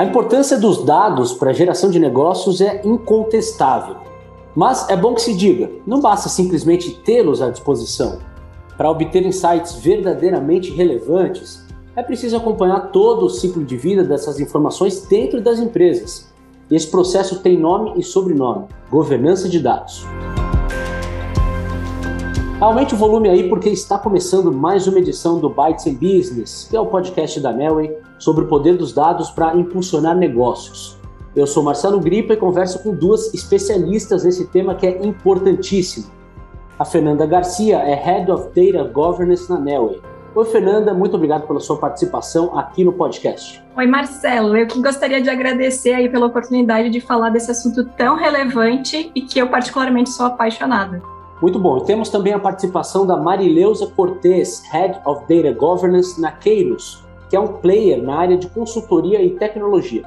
A importância dos dados para a geração de negócios é incontestável. Mas é bom que se diga, não basta simplesmente tê-los à disposição. Para obter insights verdadeiramente relevantes, é preciso acompanhar todo o ciclo de vida dessas informações dentro das empresas. Esse processo tem nome e sobrenome: governança de dados. Aumente o volume aí porque está começando mais uma edição do Bytes and Business, que é o podcast da Melway sobre o poder dos dados para impulsionar negócios. Eu sou Marcelo Gripa e converso com duas especialistas nesse tema que é importantíssimo. A Fernanda Garcia é Head of Data Governance na Nelway. Oi, Fernanda, muito obrigado pela sua participação aqui no podcast. Oi, Marcelo. Eu que gostaria de agradecer aí pela oportunidade de falar desse assunto tão relevante e que eu particularmente sou apaixonada. Muito bom. E temos também a participação da Marileusa Cortez, Head of Data Governance na Keiros, que é um player na área de consultoria e tecnologia.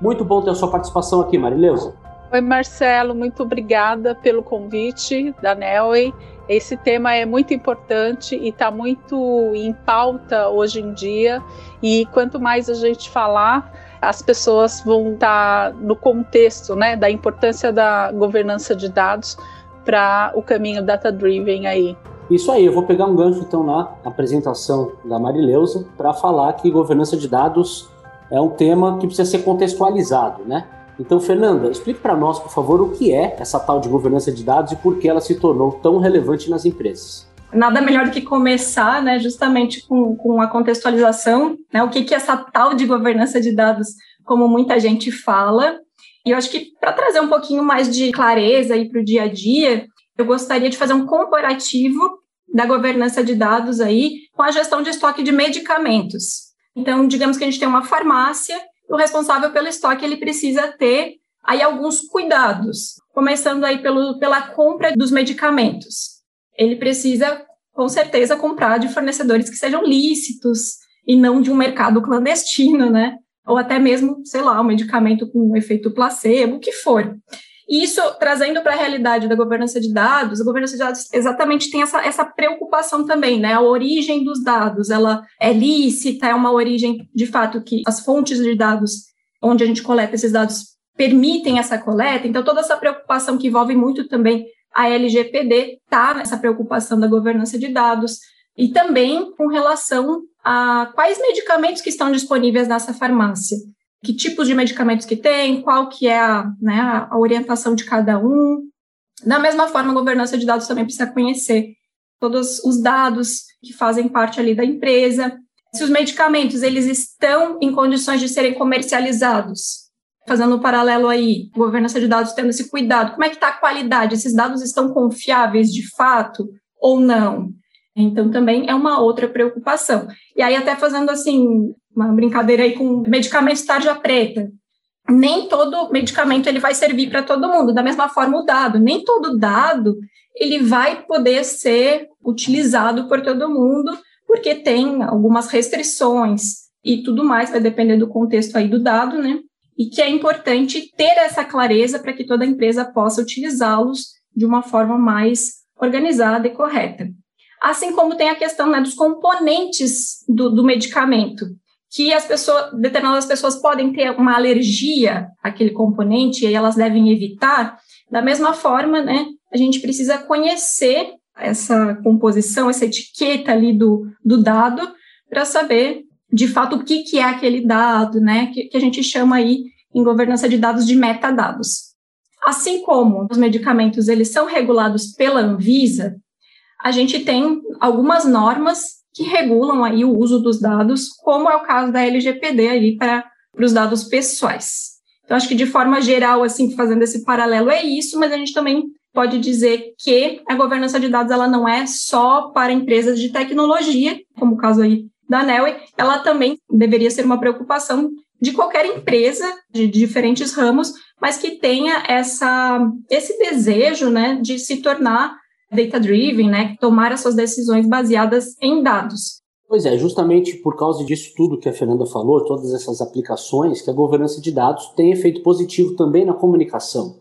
Muito bom ter a sua participação aqui, Marileusa. Oi, Marcelo, muito obrigada pelo convite da Nelway. Esse tema é muito importante e está muito em pauta hoje em dia. E quanto mais a gente falar, as pessoas vão estar tá no contexto né, da importância da governança de dados para o caminho data-driven aí. Isso aí, eu vou pegar um gancho então na apresentação da Marileusa para falar que governança de dados é um tema que precisa ser contextualizado, né? Então, Fernanda, explique para nós, por favor, o que é essa tal de governança de dados e por que ela se tornou tão relevante nas empresas. Nada melhor do que começar, né, justamente com, com a contextualização, né, o que, que é essa tal de governança de dados, como muita gente fala, e eu acho que para trazer um pouquinho mais de clareza para o dia a dia, eu gostaria de fazer um comparativo da governança de dados aí com a gestão de estoque de medicamentos. Então, digamos que a gente tem uma farmácia, o responsável pelo estoque ele precisa ter aí alguns cuidados, começando aí pelo, pela compra dos medicamentos. Ele precisa, com certeza, comprar de fornecedores que sejam lícitos e não de um mercado clandestino, né? Ou até mesmo, sei lá, um medicamento com um efeito placebo, o que for. E isso, trazendo para a realidade da governança de dados, a governança de dados exatamente tem essa, essa preocupação também, né? A origem dos dados, ela é lícita, é uma origem, de fato, que as fontes de dados onde a gente coleta esses dados permitem essa coleta, então toda essa preocupação que envolve muito também a LGPD está nessa preocupação da governança de dados, e também com relação a quais medicamentos que estão disponíveis nessa farmácia, que tipos de medicamentos que tem, qual que é a, né, a orientação de cada um. Da mesma forma, a governança de dados também precisa conhecer todos os dados que fazem parte ali da empresa, se os medicamentos eles estão em condições de serem comercializados. Fazendo um paralelo aí, governança de dados tendo esse cuidado, como é que está a qualidade? Esses dados estão confiáveis de fato ou não? Então, também é uma outra preocupação. E aí, até fazendo assim, uma brincadeira aí com medicamentos tarja preta. Nem todo medicamento ele vai servir para todo mundo. Da mesma forma, o dado. Nem todo dado ele vai poder ser utilizado por todo mundo, porque tem algumas restrições e tudo mais, vai depender do contexto aí do dado, né? E que é importante ter essa clareza para que toda empresa possa utilizá-los de uma forma mais organizada e correta. Assim como tem a questão né, dos componentes do, do medicamento, que as pessoas, determinadas pessoas podem ter uma alergia àquele componente e elas devem evitar. Da mesma forma, né, a gente precisa conhecer essa composição, essa etiqueta ali do, do dado, para saber de fato o que, que é aquele dado, né, que, que a gente chama aí em governança de dados de metadados. Assim como os medicamentos eles são regulados pela Anvisa, a gente tem algumas normas que regulam aí o uso dos dados, como é o caso da LGPD aí para os dados pessoais. Então, acho que de forma geral, assim, fazendo esse paralelo, é isso, mas a gente também pode dizer que a governança de dados ela não é só para empresas de tecnologia, como o caso aí da Nelway, ela também deveria ser uma preocupação de qualquer empresa de diferentes ramos, mas que tenha essa, esse desejo né, de se tornar data-driven, né, tomar as suas decisões baseadas em dados. Pois é, justamente por causa disso tudo que a Fernanda falou, todas essas aplicações, que a governança de dados tem efeito positivo também na comunicação.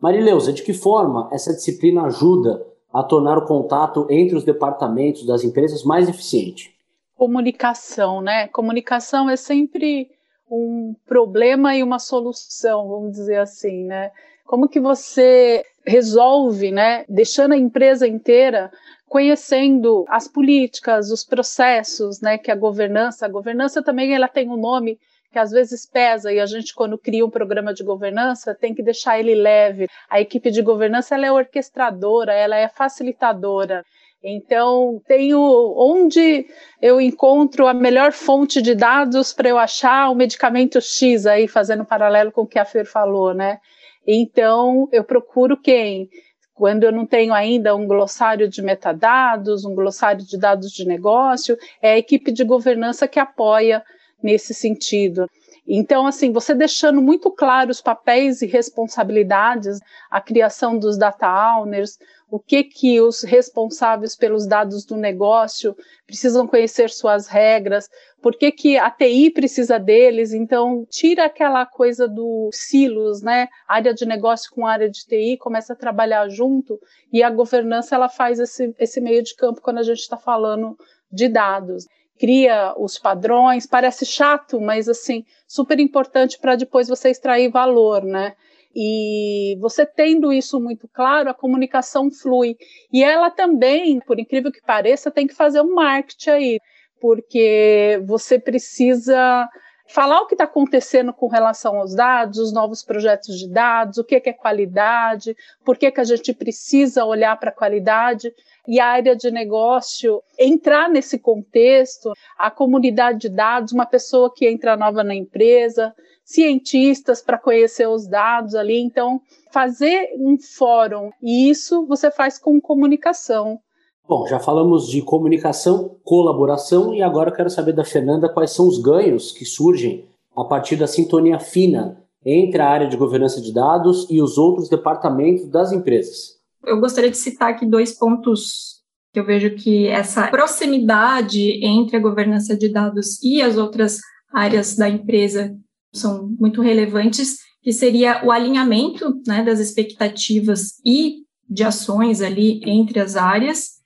Marileusa, de que forma essa disciplina ajuda a tornar o contato entre os departamentos das empresas mais eficiente? Comunicação, né? Comunicação é sempre um problema e uma solução, vamos dizer assim, né? Como que você resolve, né, deixando a empresa inteira conhecendo as políticas, os processos, né, que a governança, a governança também ela tem um nome que às vezes pesa e a gente quando cria um programa de governança tem que deixar ele leve. A equipe de governança ela é orquestradora, ela é facilitadora. Então, tenho onde eu encontro a melhor fonte de dados para eu achar o medicamento X aí, fazendo paralelo com o que a Fer falou, né? Então, eu procuro quem? Quando eu não tenho ainda um glossário de metadados, um glossário de dados de negócio, é a equipe de governança que apoia nesse sentido. Então, assim, você deixando muito claro os papéis e responsabilidades, a criação dos data owners, o que que os responsáveis pelos dados do negócio precisam conhecer suas regras, por que, que a TI precisa deles, então tira aquela coisa do silos, né? Área de negócio com área de TI, começa a trabalhar junto e a governança ela faz esse, esse meio de campo quando a gente está falando de dados cria os padrões, parece chato, mas assim, super importante para depois você extrair valor, né? E você tendo isso muito claro, a comunicação flui. E ela também, por incrível que pareça, tem que fazer um marketing aí, porque você precisa falar o que está acontecendo com relação aos dados, os novos projetos de dados, o que, que é qualidade, por que, que a gente precisa olhar para a qualidade e a área de negócio entrar nesse contexto, a comunidade de dados, uma pessoa que entra nova na empresa, cientistas para conhecer os dados ali. Então, fazer um fórum, e isso você faz com comunicação. Bom, já falamos de comunicação, colaboração, e agora eu quero saber da Fernanda quais são os ganhos que surgem a partir da sintonia fina entre a área de governança de dados e os outros departamentos das empresas. Eu gostaria de citar aqui dois pontos que eu vejo que essa proximidade entre a governança de dados e as outras áreas da empresa são muito relevantes, que seria o alinhamento né, das expectativas e de ações ali entre as áreas,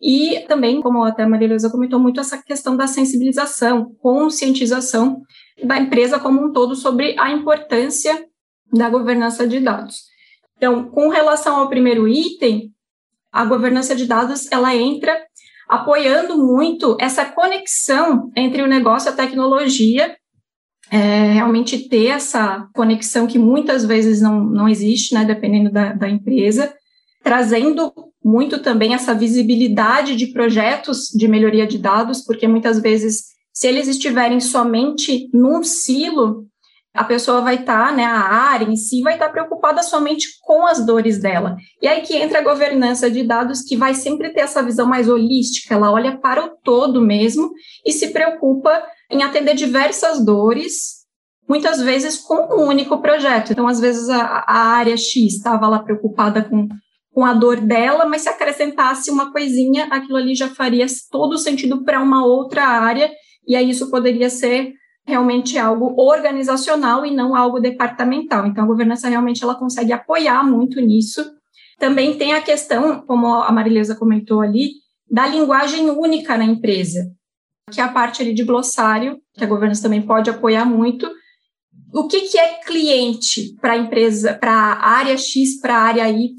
e também, como até a Maria Luísa comentou, muito essa questão da sensibilização, conscientização da empresa como um todo sobre a importância da governança de dados. Então, com relação ao primeiro item, a governança de dados, ela entra apoiando muito essa conexão entre o negócio e a tecnologia é, realmente ter essa conexão que muitas vezes não, não existe, né, dependendo da, da empresa, trazendo muito também essa visibilidade de projetos de melhoria de dados, porque muitas vezes, se eles estiverem somente num silo, a pessoa vai estar, tá, né, a área em si vai estar tá preocupada somente com as dores dela. E aí que entra a governança de dados, que vai sempre ter essa visão mais holística, ela olha para o todo mesmo e se preocupa em atender diversas dores, muitas vezes com um único projeto. Então, às vezes, a, a área X estava lá preocupada com, com a dor dela, mas se acrescentasse uma coisinha, aquilo ali já faria todo sentido para uma outra área, e aí isso poderia ser realmente algo organizacional e não algo departamental. Então, a governança realmente ela consegue apoiar muito nisso. Também tem a questão, como a Marileza comentou ali, da linguagem única na empresa que é a parte ali de glossário, que a governança também pode apoiar muito. O que, que é cliente para a empresa, para a área X, para a área Y,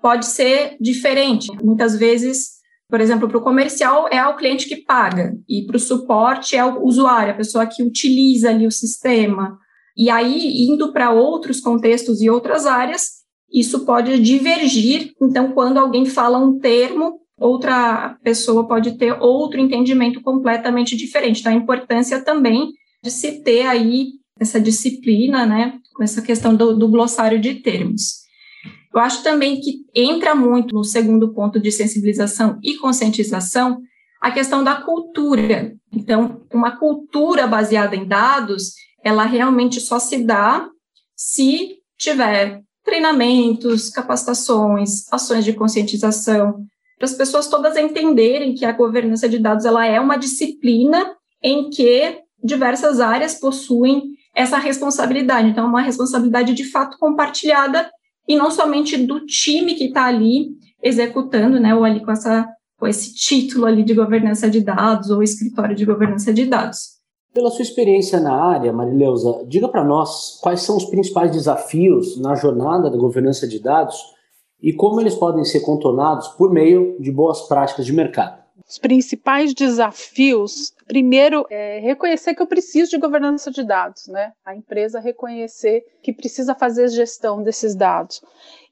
pode ser diferente. Muitas vezes, por exemplo, para o comercial é o cliente que paga, e para o suporte é o usuário, a pessoa que utiliza ali o sistema. E aí, indo para outros contextos e outras áreas, isso pode divergir. Então, quando alguém fala um termo, outra pessoa pode ter outro entendimento completamente diferente. Então, a importância também de se ter aí essa disciplina, né, com essa questão do, do glossário de termos. Eu acho também que entra muito no segundo ponto de sensibilização e conscientização a questão da cultura. Então, uma cultura baseada em dados, ela realmente só se dá se tiver treinamentos, capacitações, ações de conscientização, para as pessoas todas entenderem que a governança de dados ela é uma disciplina em que diversas áreas possuem essa responsabilidade. Então, é uma responsabilidade de fato compartilhada e não somente do time que está ali executando, né, ou ali com, essa, com esse título ali de governança de dados ou escritório de governança de dados. Pela sua experiência na área, Marileuza, diga para nós quais são os principais desafios na jornada da governança de dados e como eles podem ser contornados por meio de boas práticas de mercado. Os principais desafios, primeiro, é reconhecer que eu preciso de governança de dados, né? A empresa reconhecer que precisa fazer gestão desses dados.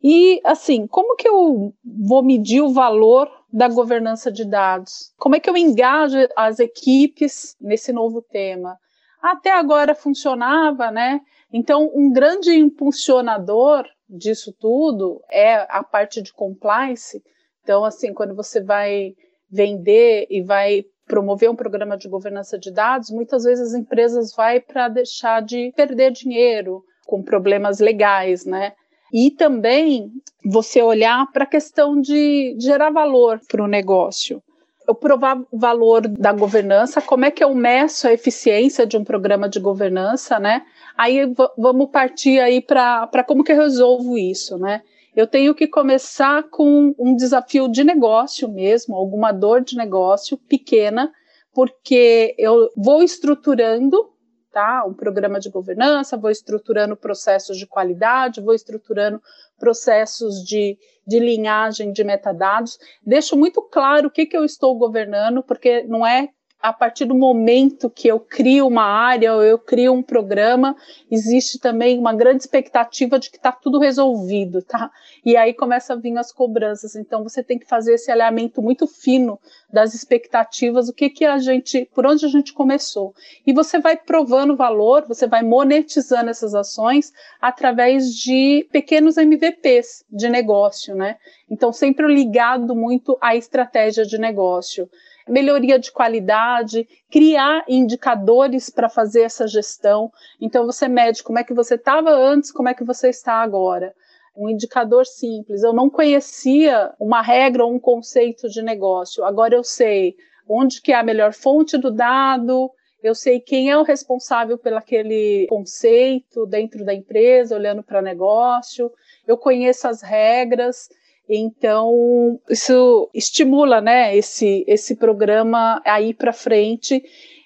E, assim, como que eu vou medir o valor da governança de dados? Como é que eu engajo as equipes nesse novo tema? Até agora funcionava, né? Então, um grande impulsionador disso tudo é a parte de compliance. Então, assim, quando você vai vender e vai promover um programa de governança de dados, muitas vezes as empresas vai para deixar de perder dinheiro com problemas legais, né? E também você olhar para a questão de gerar valor para o negócio. Eu provar o valor da governança, como é que eu meço a eficiência de um programa de governança, né? Aí vamos partir aí para como que eu resolvo isso, né? Eu tenho que começar com um desafio de negócio mesmo, alguma dor de negócio pequena, porque eu vou estruturando tá, um programa de governança, vou estruturando processos de qualidade, vou estruturando processos de, de linhagem de metadados, deixo muito claro o que, que eu estou governando, porque não é a partir do momento que eu crio uma área ou eu crio um programa, existe também uma grande expectativa de que está tudo resolvido, tá? E aí começa a vir as cobranças. Então você tem que fazer esse alinhamento muito fino das expectativas, o que que a gente, por onde a gente começou. E você vai provando valor, você vai monetizando essas ações através de pequenos MVPs de negócio, né? Então sempre ligado muito à estratégia de negócio melhoria de qualidade, criar indicadores para fazer essa gestão. Então você mede como é que você estava antes, como é que você está agora. Um indicador simples. Eu não conhecia uma regra ou um conceito de negócio. Agora eu sei onde que é a melhor fonte do dado, eu sei quem é o responsável pelo aquele conceito dentro da empresa, olhando para negócio, eu conheço as regras, então, isso estimula, né, esse, esse programa a ir para frente.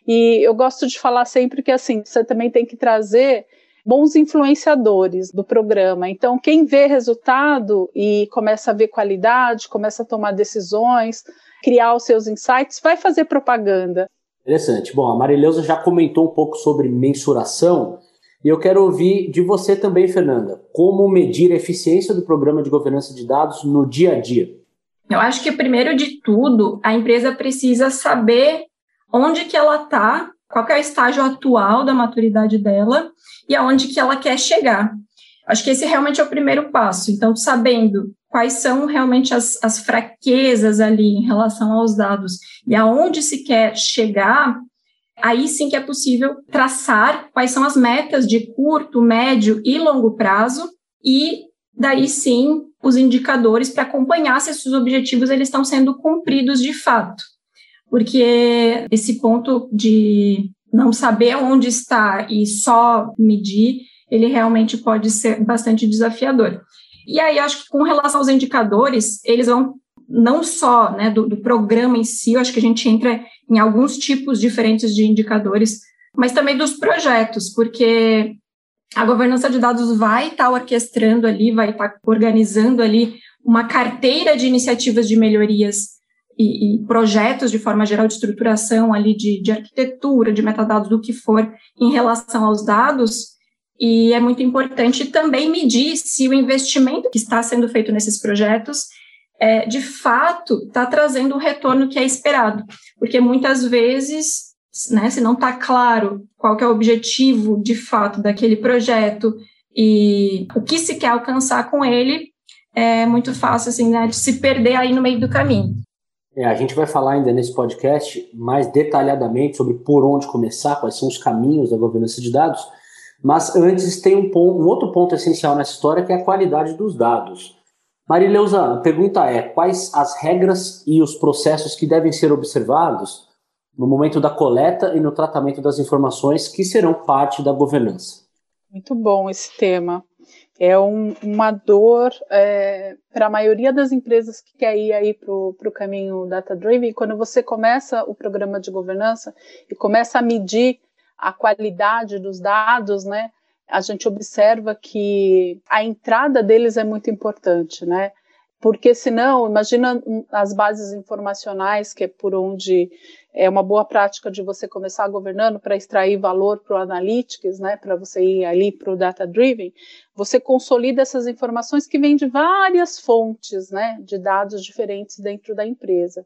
E eu gosto de falar sempre que, assim, você também tem que trazer bons influenciadores do programa. Então, quem vê resultado e começa a ver qualidade, começa a tomar decisões, criar os seus insights, vai fazer propaganda. Interessante. Bom, a Marileuza já comentou um pouco sobre mensuração e eu quero ouvir de você também, Fernanda, como medir a eficiência do programa de governança de dados no dia a dia? Eu acho que, primeiro de tudo, a empresa precisa saber onde que ela está, qual é o estágio atual da maturidade dela e aonde que ela quer chegar. Acho que esse realmente é o primeiro passo. Então, sabendo quais são realmente as, as fraquezas ali em relação aos dados e aonde se quer chegar, aí sim que é possível traçar quais são as metas de curto, médio e longo prazo e daí sim os indicadores para acompanhar se esses objetivos eles estão sendo cumpridos de fato. Porque esse ponto de não saber onde está e só medir, ele realmente pode ser bastante desafiador. E aí, acho que com relação aos indicadores, eles vão não só né, do, do programa em si, eu acho que a gente entra em alguns tipos diferentes de indicadores, mas também dos projetos, porque a governança de dados vai estar tá orquestrando ali, vai estar tá organizando ali uma carteira de iniciativas de melhorias e, e, projetos de forma geral de estruturação ali de, de arquitetura, de metadados, do que for, em relação aos dados, e é muito importante também medir se o investimento que está sendo feito nesses projetos é, de fato está trazendo o retorno que é esperado, porque muitas vezes, né, se não está claro qual é o objetivo de fato daquele projeto e o que se quer alcançar com ele, é muito fácil assim, né, de se perder aí no meio do caminho. É, a gente vai falar ainda nesse podcast mais detalhadamente sobre por onde começar, quais são os caminhos da governança de dados, mas antes tem um, ponto, um outro ponto essencial nessa história que é a qualidade dos dados. Marileuza, a pergunta é: quais as regras e os processos que devem ser observados no momento da coleta e no tratamento das informações que serão parte da governança? Muito bom esse tema. É um, uma dor é, para a maioria das empresas que quer ir aí para o caminho data-driven. Quando você começa o programa de governança e começa a medir a qualidade dos dados, né? A gente observa que a entrada deles é muito importante, né? Porque senão, imagina as bases informacionais, que é por onde é uma boa prática de você começar governando para extrair valor para o analytics, né, para você ir ali para o data driven, você consolida essas informações que vêm de várias fontes, né, de dados diferentes dentro da empresa.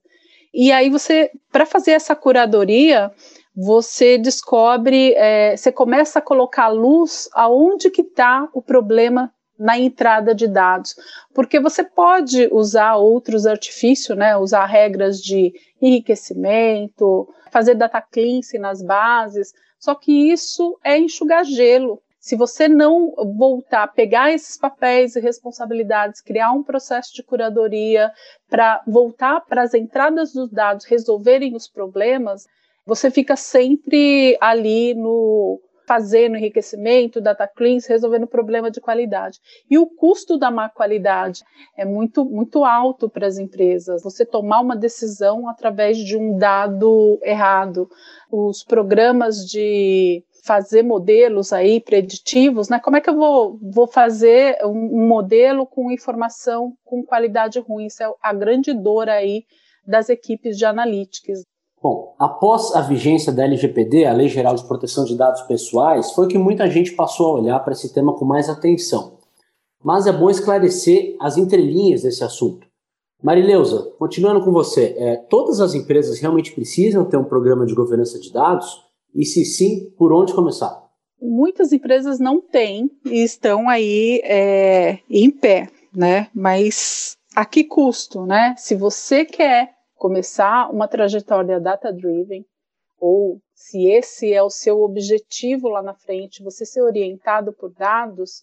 E aí você, para fazer essa curadoria, você descobre, é, você começa a colocar luz aonde que está o problema na entrada de dados, porque você pode usar outros artifícios, né, usar regras de enriquecimento, fazer data cleansing nas bases, só que isso é enxugar gelo. Se você não voltar, pegar esses papéis e responsabilidades, criar um processo de curadoria para voltar para as entradas dos dados resolverem os problemas, você fica sempre ali no fazendo enriquecimento, data cleans, resolvendo problema de qualidade. E o custo da má qualidade é muito, muito alto para as empresas. Você tomar uma decisão através de um dado errado. Os programas de fazer modelos aí preditivos, né? Como é que eu vou, vou fazer um, modelo com informação com qualidade ruim? Isso é a grande dor aí das equipes de analytics. Bom, após a vigência da LGPD, a Lei Geral de Proteção de Dados Pessoais, foi que muita gente passou a olhar para esse tema com mais atenção. Mas é bom esclarecer as entrelinhas desse assunto. Marileuza, continuando com você, é, todas as empresas realmente precisam ter um programa de governança de dados? E se sim, por onde começar? Muitas empresas não têm e estão aí é, em pé, né? Mas a que custo, né? Se você quer começar uma trajetória data-driven, ou se esse é o seu objetivo lá na frente, você ser orientado por dados,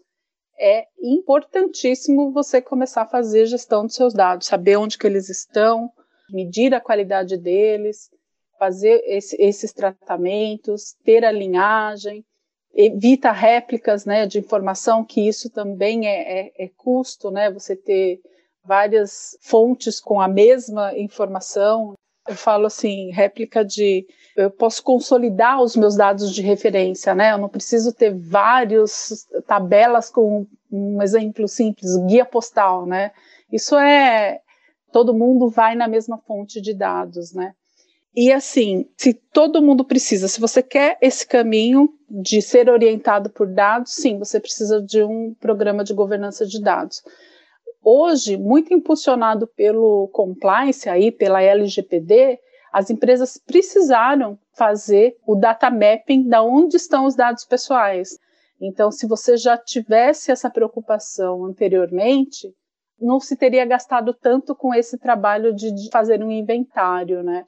é importantíssimo você começar a fazer gestão dos seus dados, saber onde que eles estão, medir a qualidade deles, fazer esse, esses tratamentos, ter a linhagem, evita réplicas né, de informação, que isso também é, é, é custo, né, você ter várias fontes com a mesma informação. Eu falo assim, réplica de eu posso consolidar os meus dados de referência, né? Eu não preciso ter várias tabelas com um exemplo simples, guia postal, né? Isso é todo mundo vai na mesma fonte de dados, né? E assim, se todo mundo precisa, se você quer esse caminho de ser orientado por dados, sim, você precisa de um programa de governança de dados hoje, muito impulsionado pelo compliance aí, pela LGPD, as empresas precisaram fazer o data mapping da onde estão os dados pessoais. Então, se você já tivesse essa preocupação anteriormente, não se teria gastado tanto com esse trabalho de, de fazer um inventário, né?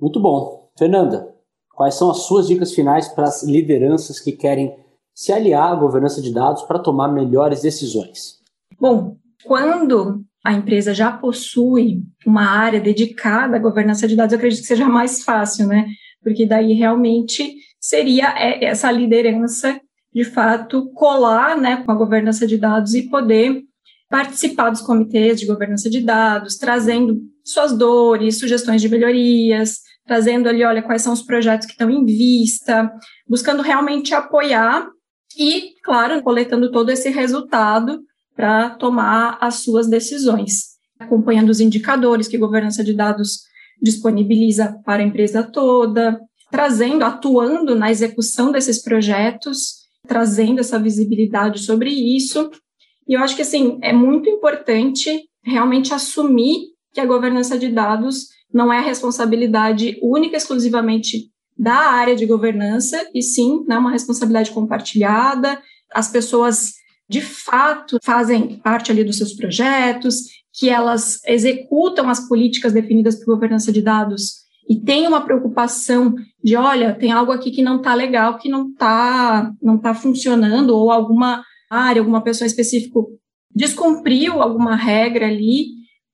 Muito bom. Fernanda, quais são as suas dicas finais para as lideranças que querem se aliar à governança de dados para tomar melhores decisões? Bom, quando a empresa já possui uma área dedicada à governança de dados, eu acredito que seja mais fácil, né? Porque daí realmente seria é, essa liderança, de fato, colar né, com a governança de dados e poder participar dos comitês de governança de dados, trazendo suas dores, sugestões de melhorias, trazendo ali, olha, quais são os projetos que estão em vista, buscando realmente apoiar e, claro, coletando todo esse resultado para tomar as suas decisões, acompanhando os indicadores que a governança de dados disponibiliza para a empresa toda, trazendo, atuando na execução desses projetos, trazendo essa visibilidade sobre isso. E eu acho que assim é muito importante realmente assumir que a governança de dados não é responsabilidade única exclusivamente da área de governança, e sim né, uma responsabilidade compartilhada. As pessoas de fato fazem parte ali dos seus projetos, que elas executam as políticas definidas por governança de dados e tem uma preocupação de, olha, tem algo aqui que não está legal, que não está não tá funcionando, ou alguma área, alguma pessoa específica descumpriu alguma regra ali,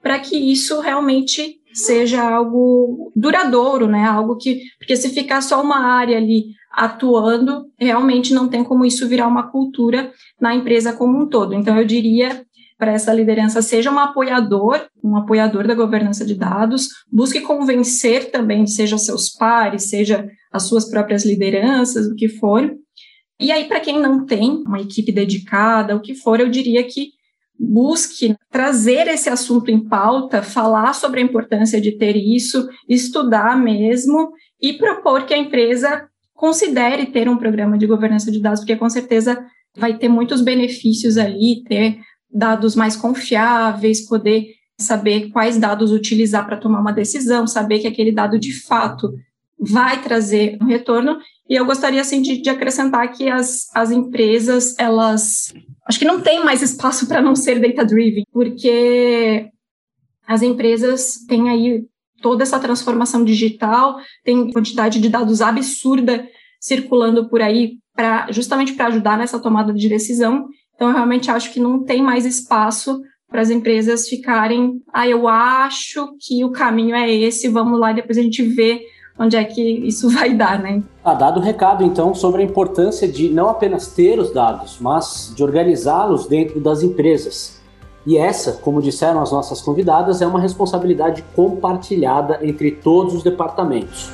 para que isso realmente seja algo duradouro, né? Algo que, porque se ficar só uma área ali atuando, realmente não tem como isso virar uma cultura na empresa como um todo. Então, eu diria para essa liderança, seja um apoiador, um apoiador da governança de dados, busque convencer também, seja seus pares, seja as suas próprias lideranças, o que for. E aí, para quem não tem uma equipe dedicada, o que for, eu diria que busque trazer esse assunto em pauta, falar sobre a importância de ter isso, estudar mesmo e propor que a empresa considere ter um programa de governança de dados, porque com certeza vai ter muitos benefícios ali, ter dados mais confiáveis, poder saber quais dados utilizar para tomar uma decisão, saber que aquele dado de fato vai trazer um retorno. E eu gostaria assim de, de acrescentar que as, as empresas elas acho que não tem mais espaço para não ser data driven, porque as empresas têm aí toda essa transformação digital, tem quantidade de dados absurda circulando por aí para justamente para ajudar nessa tomada de decisão. Então, eu realmente acho que não tem mais espaço para as empresas ficarem, ah, eu acho que o caminho é esse, vamos lá e depois a gente vê onde é que isso vai dar, né? Tá dado o recado, então, sobre a importância de não apenas ter os dados, mas de organizá-los dentro das empresas. E essa, como disseram as nossas convidadas, é uma responsabilidade compartilhada entre todos os departamentos.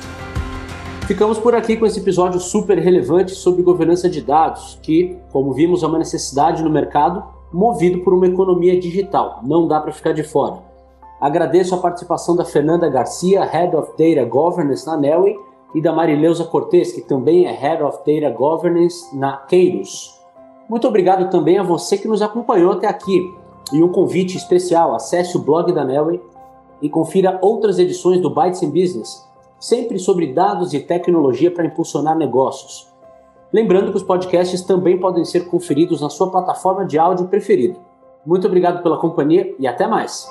Ficamos por aqui com esse episódio super relevante sobre governança de dados, que, como vimos, é uma necessidade no mercado movido por uma economia digital. Não dá para ficar de fora. Agradeço a participação da Fernanda Garcia, Head of Data Governance na Nelway, e da Marileusa Cortes, que também é Head of Data Governance na Keiros. Muito obrigado também a você que nos acompanhou até aqui. E um convite especial, acesse o blog da Nelway e confira outras edições do Bytes in Business, sempre sobre dados e tecnologia para impulsionar negócios. Lembrando que os podcasts também podem ser conferidos na sua plataforma de áudio preferido. Muito obrigado pela companhia e até mais!